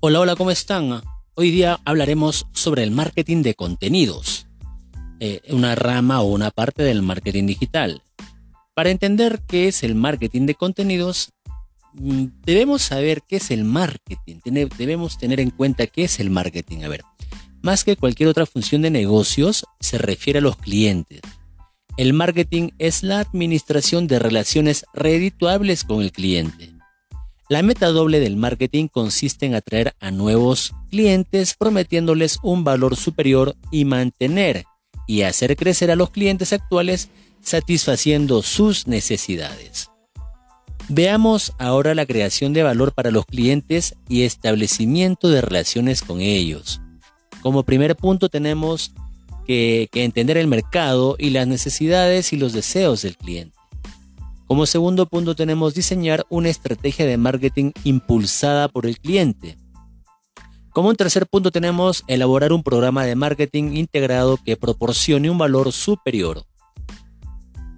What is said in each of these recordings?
Hola, hola, ¿cómo están? Hoy día hablaremos sobre el marketing de contenidos, eh, una rama o una parte del marketing digital. Para entender qué es el marketing de contenidos, mm, debemos saber qué es el marketing, debemos tener en cuenta qué es el marketing. A ver, más que cualquier otra función de negocios, se refiere a los clientes. El marketing es la administración de relaciones redituables con el cliente. La meta doble del marketing consiste en atraer a nuevos clientes prometiéndoles un valor superior y mantener y hacer crecer a los clientes actuales satisfaciendo sus necesidades. Veamos ahora la creación de valor para los clientes y establecimiento de relaciones con ellos. Como primer punto tenemos que, entender el mercado y las necesidades y los deseos del cliente. Como segundo punto tenemos diseñar una estrategia de marketing impulsada por el cliente. Como un tercer punto tenemos elaborar un programa de marketing integrado que proporcione un valor superior.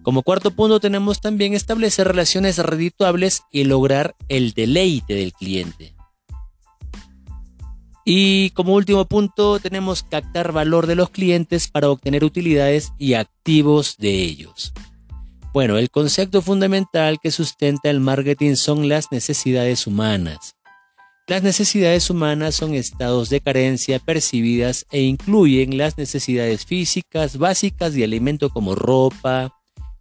Como cuarto punto tenemos también establecer relaciones redituables y lograr el deleite del cliente. Y como último punto tenemos captar valor de los clientes para obtener utilidades y activos de ellos. Bueno, el concepto fundamental que sustenta el marketing son las necesidades humanas. Las necesidades humanas son estados de carencia percibidas e incluyen las necesidades físicas básicas de alimento como ropa,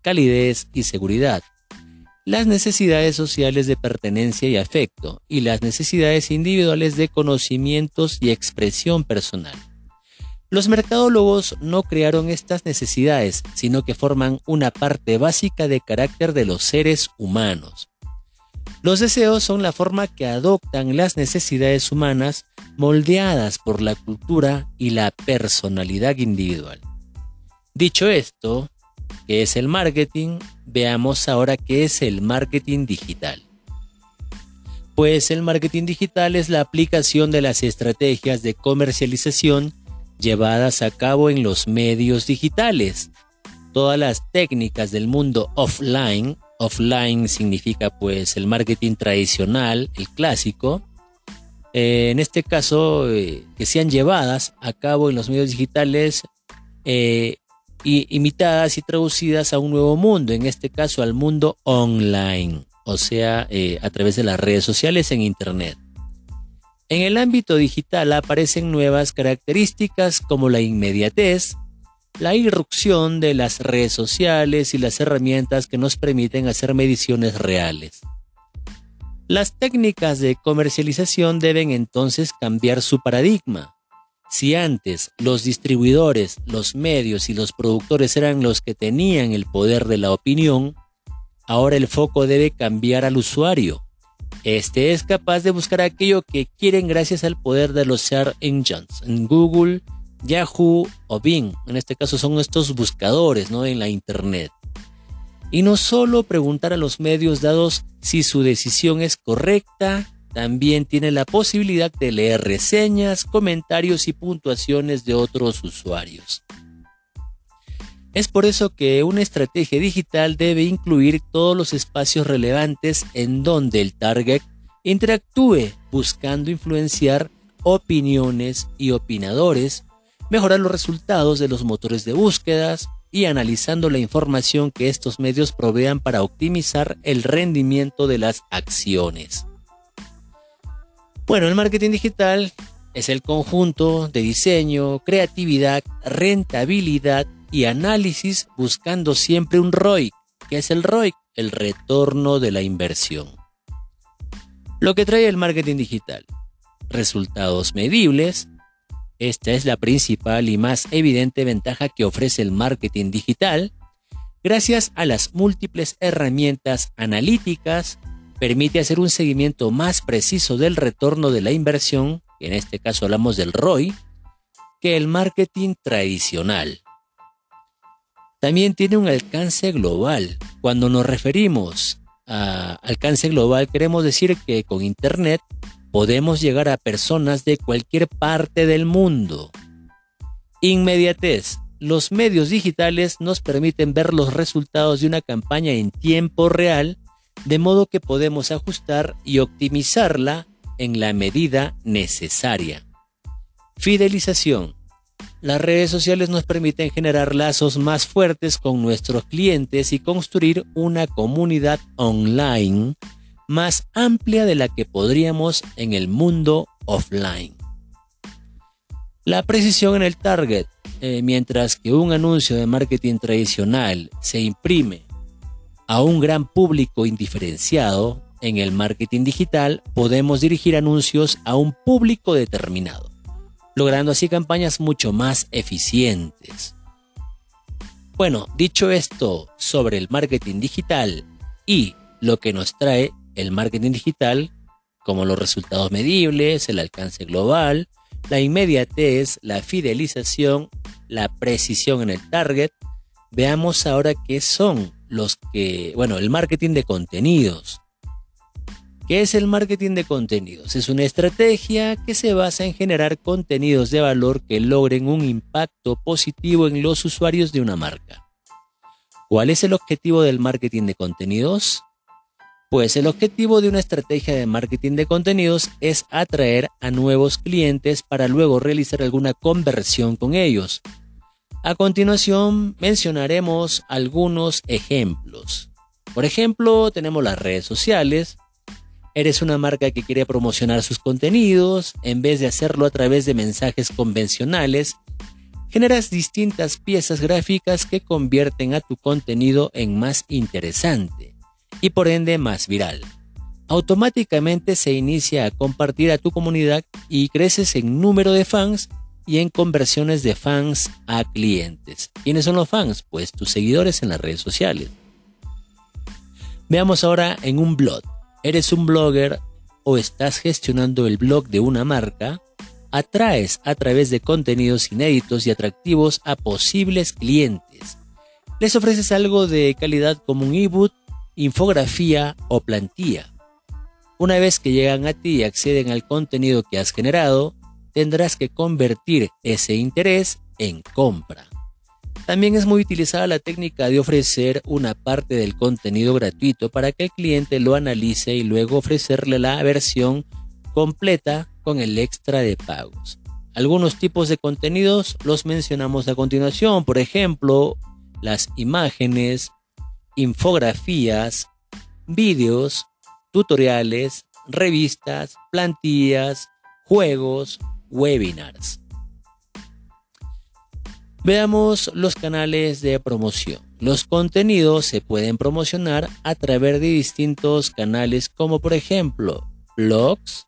calidez y seguridad, las necesidades sociales de pertenencia y afecto, y las necesidades individuales de conocimientos y expresión personal. Los mercadólogos no crearon estas necesidades, sino que forman una parte básica de carácter de los seres humanos. Los deseos son la forma que adoptan las necesidades humanas moldeadas por la cultura y la personalidad individual. Dicho esto, ¿qué es el marketing? Veamos ahora qué es el marketing digital. Pues el marketing digital es la aplicación de las estrategias de comercialización llevadas a cabo en los medios digitales. Todas las técnicas del mundo offline, offline significa pues el marketing tradicional, el clásico, eh, en este caso eh, que sean llevadas a cabo en los medios digitales eh, y imitadas y traducidas a un nuevo mundo, en este caso al mundo online, o sea, a través de las redes sociales en Internet. En el ámbito digital aparecen nuevas características como la inmediatez, la irrupción de las redes sociales y las herramientas que nos permiten hacer mediciones reales. Las técnicas de comercialización deben entonces cambiar su paradigma. Si antes los distribuidores, los medios y los productores eran los que tenían el poder de la opinión, ahora el foco debe cambiar al usuario este es capaz de buscar aquello que quieren gracias al poder de los search engines en Google, Yahoo o Bing. En este caso son estos buscadores ¿no? en la Internet. Y no solo preguntar a los medios dados si su decisión es correcta, también tiene la posibilidad de leer reseñas, comentarios y puntuaciones de otros usuarios. Es por eso que una estrategia digital debe incluir todos los espacios relevantes en donde el target interactúe buscando influenciar opiniones y opinadores, mejorar los resultados de los motores de búsquedas y analizando la información que estos medios provean para optimizar el rendimiento de las acciones. Bueno, el marketing digital es el conjunto de diseño, creatividad, rentabilidad y análisis buscando siempre un ROI. que es el ROI? El retorno de la inversión. Lo que trae el marketing digital. Resultados medibles. Esta es la principal y más evidente ventaja que ofrece el marketing digital. Gracias a las múltiples herramientas analíticas, permite hacer un seguimiento más preciso del retorno de la inversión, en este caso hablamos del ROI, que el marketing tradicional. También tiene un alcance global. Cuando nos referimos a alcance global, queremos decir que con Internet podemos llegar a personas de cualquier parte del mundo. Inmediatez. Los medios digitales nos permiten ver los resultados de una campaña en tiempo real, de modo que podemos ajustar y optimizarla en la medida necesaria. Fidelización. Las redes sociales nos permiten generar lazos más fuertes con nuestros clientes y construir una comunidad online más amplia de la que podríamos en el mundo offline. La precisión en el target. Eh, mientras que un anuncio de marketing tradicional se imprime a un gran público indiferenciado, en el marketing digital podemos dirigir anuncios a un público determinado, logrando así campañas mucho más eficientes. Bueno, dicho esto sobre el marketing digital y lo que nos trae el marketing digital, como los resultados medibles, el alcance global, la inmediatez, la fidelización, la precisión en el target, veamos ahora qué son los que, bueno, el marketing de contenidos. ¿Qué es el marketing de contenidos? Es una estrategia que se basa en generar contenidos de valor que logren un impacto positivo en los usuarios de una marca. ¿Cuál es el objetivo del marketing de contenidos? Pues el objetivo de una estrategia de marketing de contenidos es atraer a nuevos clientes para luego realizar alguna conversión con ellos. A continuación mencionaremos algunos ejemplos. Por ejemplo, tenemos las redes sociales. Eres una marca que quiere promocionar sus contenidos, en vez de hacerlo a través de mensajes convencionales, generas distintas piezas gráficas que convierten a tu contenido en más interesante y por ende más viral. Automáticamente se inicia a compartir a tu comunidad y creces en número de fans y en conversiones de fans a clientes. ¿Quiénes son los fans? Pues tus seguidores en las redes sociales. Veamos ahora en un blog. ¿Eres un blogger o estás gestionando el blog de una marca? Atraes a través de contenidos inéditos y atractivos a posibles clientes. Les ofreces algo de calidad como un ebook infografía o plantilla. Una vez que llegan a ti y acceden al contenido que has generado, tendrás que convertir ese interés en compra. También es muy utilizada la técnica de ofrecer una parte del contenido gratuito para que el cliente lo analice y luego ofrecerle la versión completa con el extra de pagos. Algunos tipos de contenidos los mencionamos a continuación, por ejemplo, las imágenes, infografías, vídeos, tutoriales, revistas, plantillas, juegos, webinars. Veamos los canales de promoción. Los contenidos se pueden promocionar a través de distintos canales como por ejemplo blogs,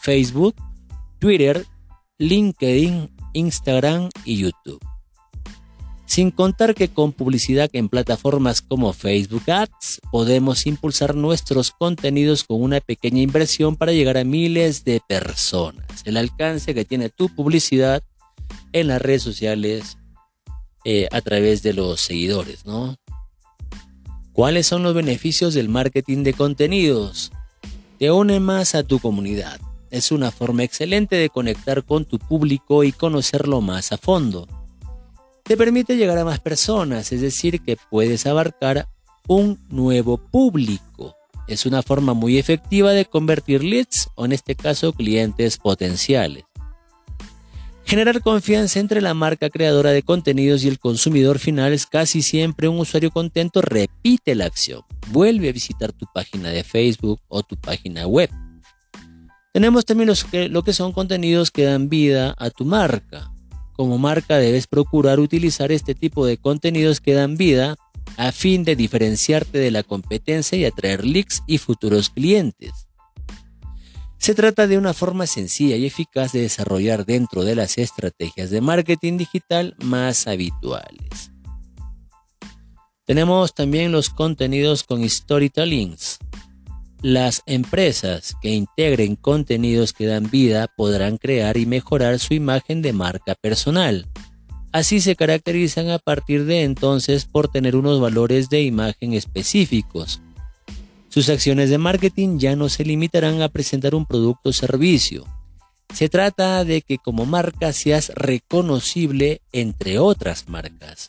Facebook, Twitter, LinkedIn, Instagram y YouTube. Sin contar que con publicidad en plataformas como Facebook Ads podemos impulsar nuestros contenidos con una pequeña inversión para llegar a miles de personas. El alcance que tiene tu publicidad en las redes sociales eh, a través de los seguidores, ¿no? ¿Cuáles son los beneficios del marketing de contenidos? Te une más a tu comunidad. Es una forma excelente de conectar con tu público y conocerlo más a fondo te permite llegar a más personas, es decir, que puedes abarcar un nuevo público. Es una forma muy efectiva de convertir leads o en este caso clientes potenciales. Generar confianza entre la marca creadora de contenidos y el consumidor final es casi siempre un usuario contento repite la acción. Vuelve a visitar tu página de Facebook o tu página web. Tenemos también los lo que son contenidos que dan vida a tu marca. Como marca debes procurar utilizar este tipo de contenidos que dan vida a fin de diferenciarte de la competencia y atraer leads y futuros clientes. Se trata de una forma sencilla y eficaz de desarrollar dentro de las estrategias de marketing digital más habituales. Tenemos también los contenidos con storytellings, las empresas que integren contenidos que dan vida podrán crear y mejorar su imagen de marca personal. Así se caracterizan a partir de entonces por tener unos valores de imagen específicos. Sus acciones de marketing ya no se limitarán a presentar un producto o servicio. Se trata de que como marca seas reconocible entre otras marcas.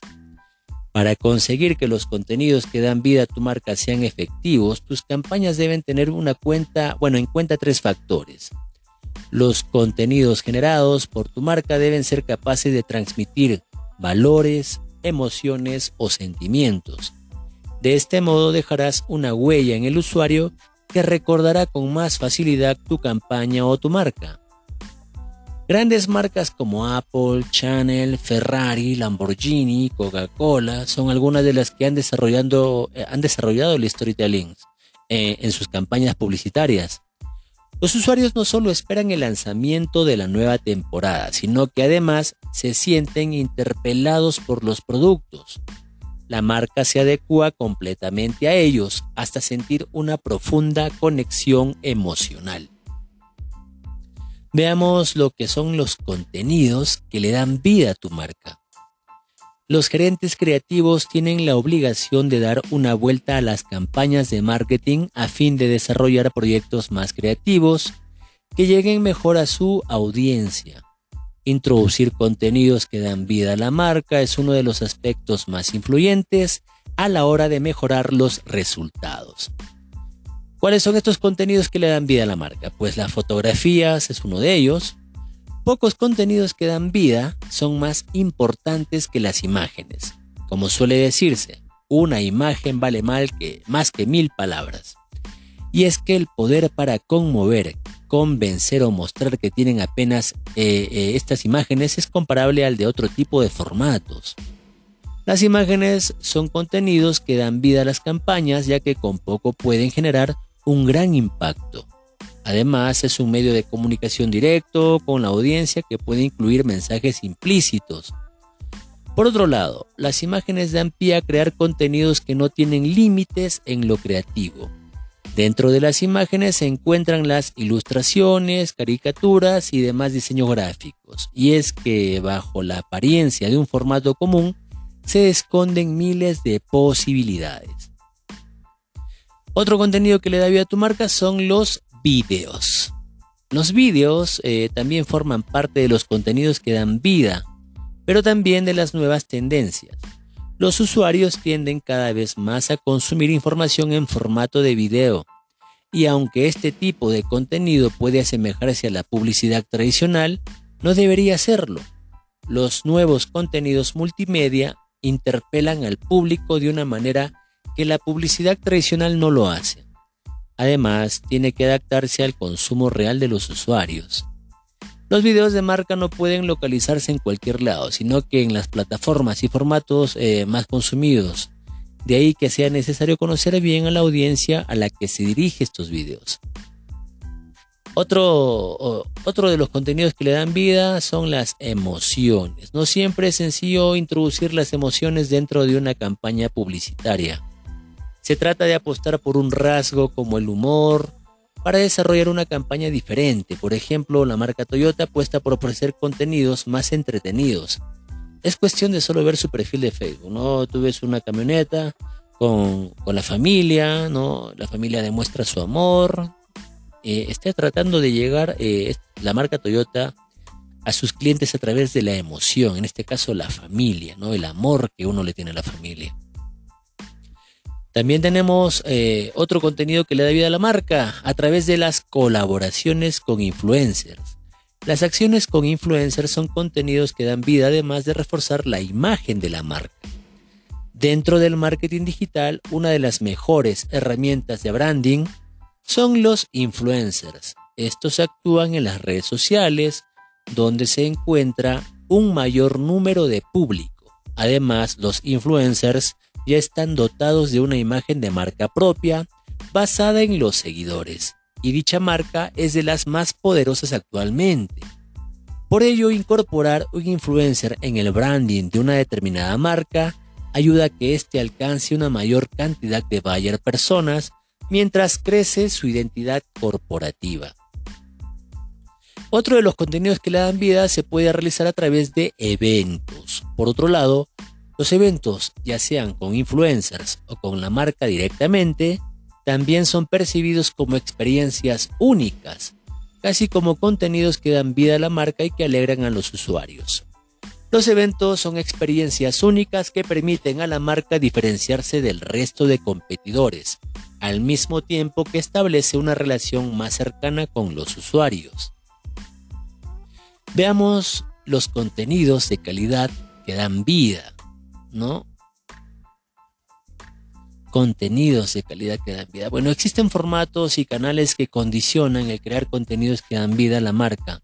Para conseguir que los contenidos que dan vida a tu marca sean efectivos, tus campañas deben tener una cuenta, bueno, en cuenta tres factores. Los contenidos generados por tu marca deben ser capaces de transmitir valores, emociones o sentimientos. De este modo dejarás una huella en el usuario que recordará con más facilidad tu campaña o tu marca. Grandes marcas como Apple, Chanel, Ferrari, Lamborghini, Coca-Cola son algunas de las que han, desarrollado, eh, han desarrollado el storytelling eh, en sus campañas publicitarias. Los usuarios no solo esperan el lanzamiento de la nueva temporada, sino que además se sienten interpelados por los productos. La marca se adecua completamente a ellos hasta sentir una profunda conexión emocional. Veamos lo que son los contenidos que le dan vida a tu marca. Los gerentes creativos tienen la obligación de dar una vuelta a las campañas de marketing a fin de desarrollar proyectos más creativos que lleguen mejor a su audiencia. Introducir contenidos que dan vida a la marca es uno de los aspectos más influyentes a la hora de mejorar los resultados. ¿Cuáles son estos contenidos que le dan vida a la marca? Pues las fotografías es uno de ellos. Pocos contenidos que dan vida son más importantes que las imágenes. Como suele decirse, una imagen vale mal que, más que mil palabras. Y es que el poder para conmover, convencer o mostrar que tienen apenas eh, eh, estas imágenes es comparable al de otro tipo de formatos. Las imágenes son contenidos que dan vida a las campañas ya que con poco pueden generar un gran impacto. Además, es un medio de comunicación directo con la audiencia que puede incluir mensajes implícitos. Por otro lado, las imágenes dan pie a crear contenidos que no tienen límites en lo creativo. Dentro de las imágenes se encuentran las ilustraciones, caricaturas y demás diseños gráficos. Y es que bajo la apariencia de un formato común se esconden miles de posibilidades. Otro contenido que le da vida a tu marca son los vídeos. Los vídeos eh, también forman parte de los contenidos que dan vida, pero también de las nuevas tendencias. Los usuarios tienden cada vez más a consumir información en formato de video, y aunque este tipo de contenido puede asemejarse a la publicidad tradicional, no debería serlo. Los nuevos contenidos multimedia interpelan al público de una manera que la publicidad tradicional no lo hace. Además, tiene que adaptarse al consumo real de los usuarios. Los videos de marca no pueden localizarse en cualquier lado, sino que en las plataformas y formatos eh, más consumidos. De ahí que sea necesario conocer bien a la audiencia a la que se dirige estos videos. Otro, otro de los contenidos que le dan vida son las emociones. No siempre es sencillo introducir las emociones dentro de una campaña publicitaria. Se trata de apostar por un rasgo como el humor para desarrollar una campaña diferente. Por ejemplo, la marca Toyota apuesta por ofrecer contenidos más entretenidos. Es cuestión de solo ver su perfil de Facebook, ¿no? Tú ves una camioneta con, la familia, ¿no? La familia demuestra su amor. Eh, está tratando de llegar eh, la marca Toyota a sus clientes a través de la emoción, en este caso la familia, ¿no? El amor que uno le tiene a la familia. También tenemos eh, otro contenido que le da vida a la marca a través de las colaboraciones con influencers. Las acciones con influencers son contenidos que dan vida además de reforzar la imagen de la marca. Dentro del marketing digital, una de las mejores herramientas de branding son los influencers. Estos actúan en las redes sociales, donde se encuentra un mayor número de público. Además, los influencers ya están dotados de una imagen de marca propia basada en los seguidores, y dicha marca es de las más poderosas actualmente. Por ello, incorporar un influencer en el branding de una determinada marca ayuda a que éste alcance una mayor cantidad de buyer personas mientras crece su identidad corporativa. Otro de los contenidos que le dan vida se puede realizar a través de eventos. Por otro lado, los eventos, ya sean con influencers o con la marca directamente, también son percibidos como experiencias únicas, casi como contenidos que dan vida a la marca y que alegran a los usuarios. Los eventos son experiencias únicas que permiten a la marca diferenciarse del resto de competidores, al mismo tiempo que establece una relación más cercana con los usuarios. Veamos los contenidos de calidad que dan vida, ¿no? Contenidos de calidad que dan vida. Bueno, existen formatos y canales que condicionan el crear contenidos que dan vida a la marca.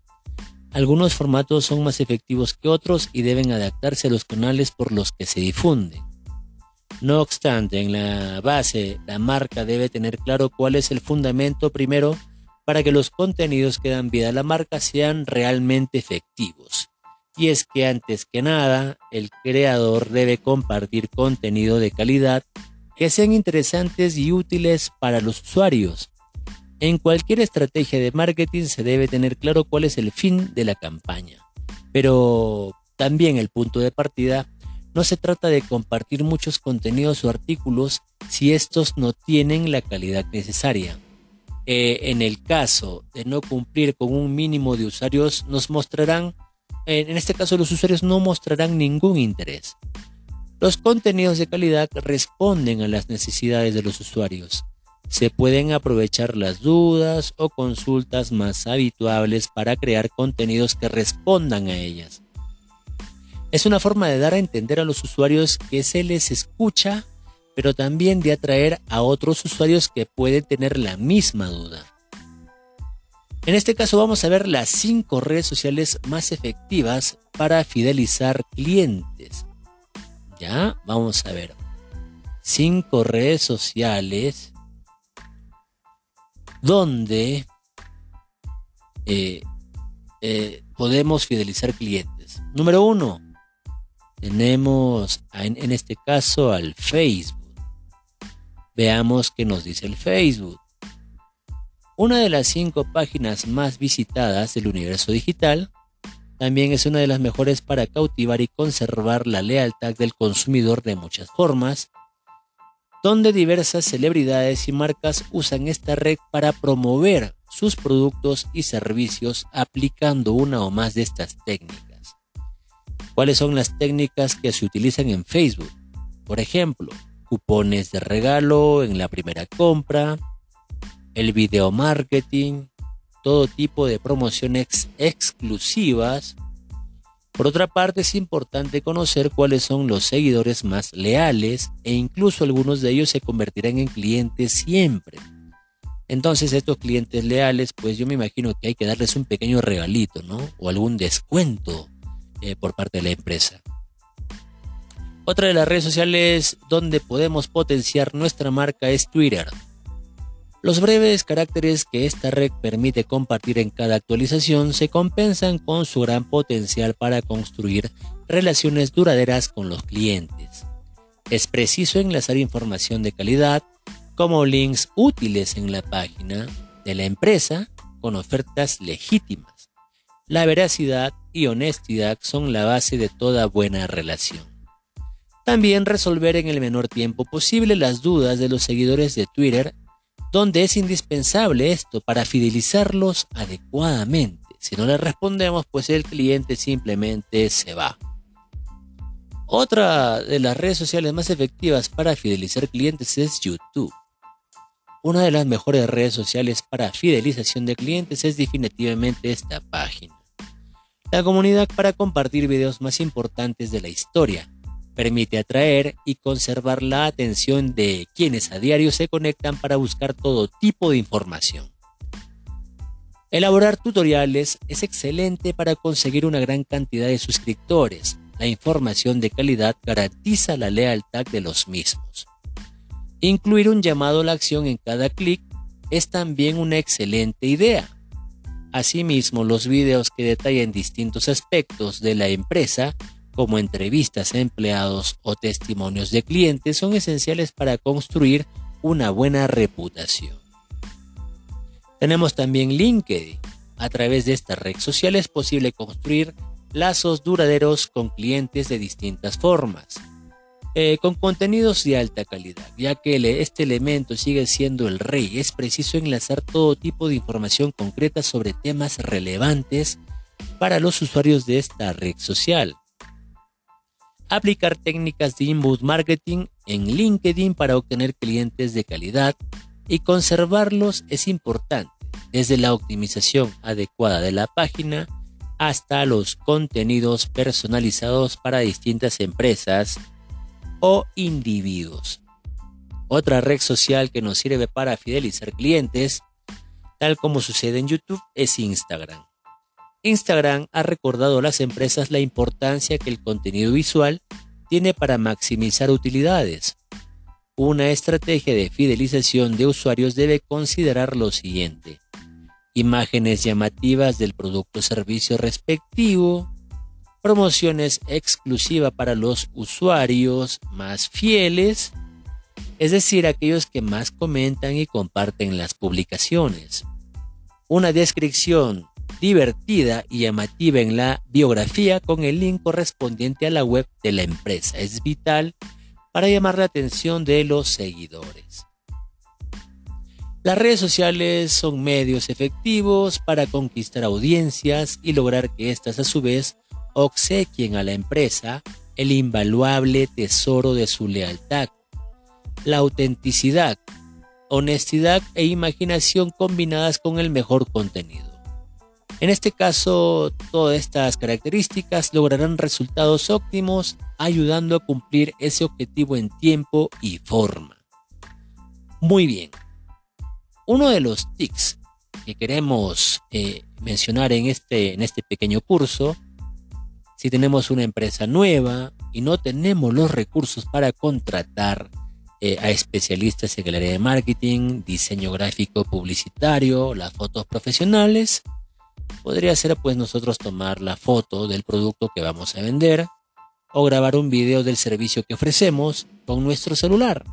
Algunos formatos son más efectivos que otros y deben adaptarse a los canales por los que se difunden. No obstante, en la base, la marca debe tener claro cuál es el fundamento primero para que los contenidos que dan vida a la marca sean realmente efectivos. Y es que antes que nada, el creador debe compartir contenido de calidad que sean interesantes y útiles para los usuarios. En cualquier estrategia de marketing se debe tener claro cuál es el fin de la campaña. Pero también el punto de partida no se trata de compartir muchos contenidos o artículos si estos no tienen la calidad necesaria. Eh, en el caso de no cumplir con un mínimo de usuarios, nos mostrarán, en este caso los usuarios no mostrarán ningún interés. Los contenidos de calidad responden a las necesidades de los usuarios. Se pueden aprovechar las dudas o consultas más habituables para crear contenidos que respondan a ellas. Es una forma de dar a entender a los usuarios que se les escucha pero también de atraer a otros usuarios que pueden tener la misma duda. En este caso vamos a ver las 5 redes sociales más efectivas para fidelizar clientes. Ya, vamos a ver. 5 redes sociales donde eh, eh, podemos fidelizar clientes. Número 1. Tenemos en este caso al Facebook. Veamos qué nos dice el Facebook. Una de las cinco páginas más visitadas del universo digital, también es una de las mejores para cautivar y conservar la lealtad del consumidor de muchas formas, donde diversas celebridades y marcas usan esta red para promover sus productos y servicios aplicando una o más de estas técnicas. ¿Cuáles son las técnicas que se utilizan en Facebook? Por ejemplo, cupones de regalo en la primera compra, el video marketing, todo tipo de promociones exclusivas. Por otra parte, es importante conocer cuáles son los seguidores más leales e incluso algunos de ellos se convertirán en clientes siempre. Entonces, estos clientes leales, pues yo me imagino que hay que darles un pequeño regalito, ¿no? O algún descuento eh, por parte de la empresa. Otra de las redes sociales donde podemos potenciar nuestra marca es Twitter. Los breves caracteres que esta red permite compartir en cada actualización se compensan con su gran potencial para construir relaciones duraderas con los clientes. Es preciso enlazar información de calidad como links útiles en la página de la empresa con ofertas legítimas. La veracidad y honestidad son la base de toda buena relación. También resolver en el menor tiempo posible las dudas de los seguidores de Twitter, donde es indispensable esto para fidelizarlos adecuadamente. Si no le respondemos, pues el cliente simplemente se va. Otra de las redes sociales más efectivas para fidelizar clientes es YouTube. Una de las mejores redes sociales para fidelización de clientes es definitivamente esta página. La comunidad para compartir videos más importantes de la historia, Permite atraer y conservar la atención de quienes a diario se conectan para buscar todo tipo de información. Elaborar tutoriales es excelente para conseguir una gran cantidad de suscriptores. La información de calidad garantiza la lealtad de los mismos. Incluir un llamado a la acción en cada clic es también una excelente idea. Asimismo, los videos que detallan distintos aspectos de la empresa como entrevistas a empleados o testimonios de clientes, son esenciales para construir una buena reputación. Tenemos también LinkedIn. A través de esta red social es posible construir lazos duraderos con clientes de distintas formas, eh, con contenidos de alta calidad, ya que este elemento sigue siendo el rey. Es preciso enlazar todo tipo de información concreta sobre temas relevantes para los usuarios de esta red social. Aplicar técnicas de inbound marketing en LinkedIn para obtener clientes de calidad y conservarlos es importante, desde la optimización adecuada de la página hasta los contenidos personalizados para distintas empresas o individuos. Otra red social que nos sirve para fidelizar clientes, tal como sucede en YouTube, es Instagram. Instagram ha recordado a las empresas la importancia que el contenido visual tiene para maximizar utilidades. Una estrategia de fidelización de usuarios debe considerar lo siguiente. Imágenes llamativas del producto o servicio respectivo, promociones exclusivas para los usuarios más fieles, es decir, aquellos que más comentan y comparten las publicaciones. Una descripción divertida y llamativa en la biografía con el link correspondiente a la web de la empresa. Es vital para llamar la atención de los seguidores. Las redes sociales son medios efectivos para conquistar audiencias y lograr que éstas a su vez obsequien a la empresa el invaluable tesoro de su lealtad, la autenticidad, honestidad e imaginación combinadas con el mejor contenido. En este caso, todas estas características lograrán resultados óptimos ayudando a cumplir ese objetivo en tiempo y forma. Muy bien. Uno de los tics que queremos eh, mencionar en este, en este pequeño curso, si tenemos una empresa nueva y no tenemos los recursos para contratar eh, a especialistas en el área de marketing, diseño gráfico publicitario, las fotos profesionales, podría ser pues nosotros tomar la foto del producto que vamos a vender o grabar un video del servicio que ofrecemos con nuestro celular.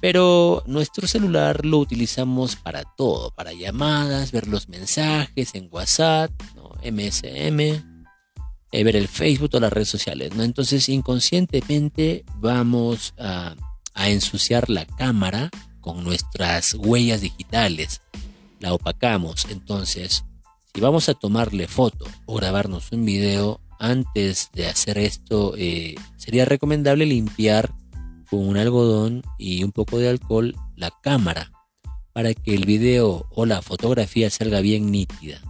Pero nuestro celular lo utilizamos para todo, para llamadas, ver los mensajes en WhatsApp, MSM, eh, ver el Facebook o las redes sociales. ¿no? Entonces inconscientemente vamos a ensuciar la cámara con nuestras huellas digitales. La opacamos. Entonces si vamos a tomarle foto o grabarnos un video, antes de hacer esto eh, sería recomendable limpiar con un algodón y un poco de alcohol la cámara para que el video o la fotografía salga bien nítida.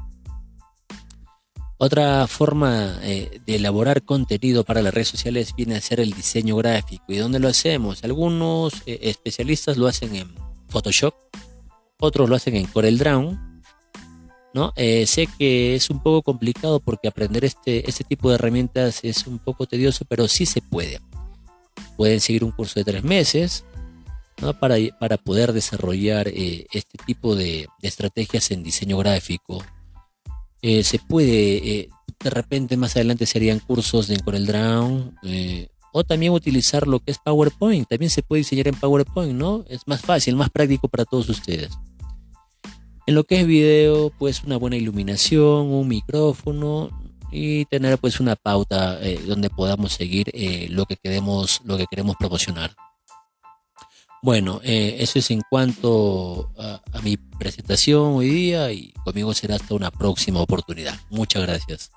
Otra forma eh, de elaborar contenido para las redes sociales viene a ser el diseño gráfico. ¿Y dónde lo hacemos? Algunos eh, especialistas lo hacen en Photoshop, otros lo hacen en CorelDRAW eh, sé que es un poco complicado porque aprender este, este tipo de herramientas es un poco tedioso, pero sí se puede. Pueden seguir un curso de tres meses para, para, poder desarrollar eh, este tipo de, estrategias en diseño gráfico. Eh, se puede, de repente más adelante serían cursos de CorelDRAW o también utilizar lo que es PowerPoint. También se puede diseñar en PowerPoint, ¿no? Es más fácil, más práctico para todos ustedes. En lo que es video, pues una buena iluminación, un micrófono y tener pues una pauta eh, donde podamos seguir eh, lo, que queremos, lo que queremos promocionar. Bueno, eh, eso es en cuanto a, a mi presentación hoy día y conmigo será hasta una próxima oportunidad. Muchas gracias.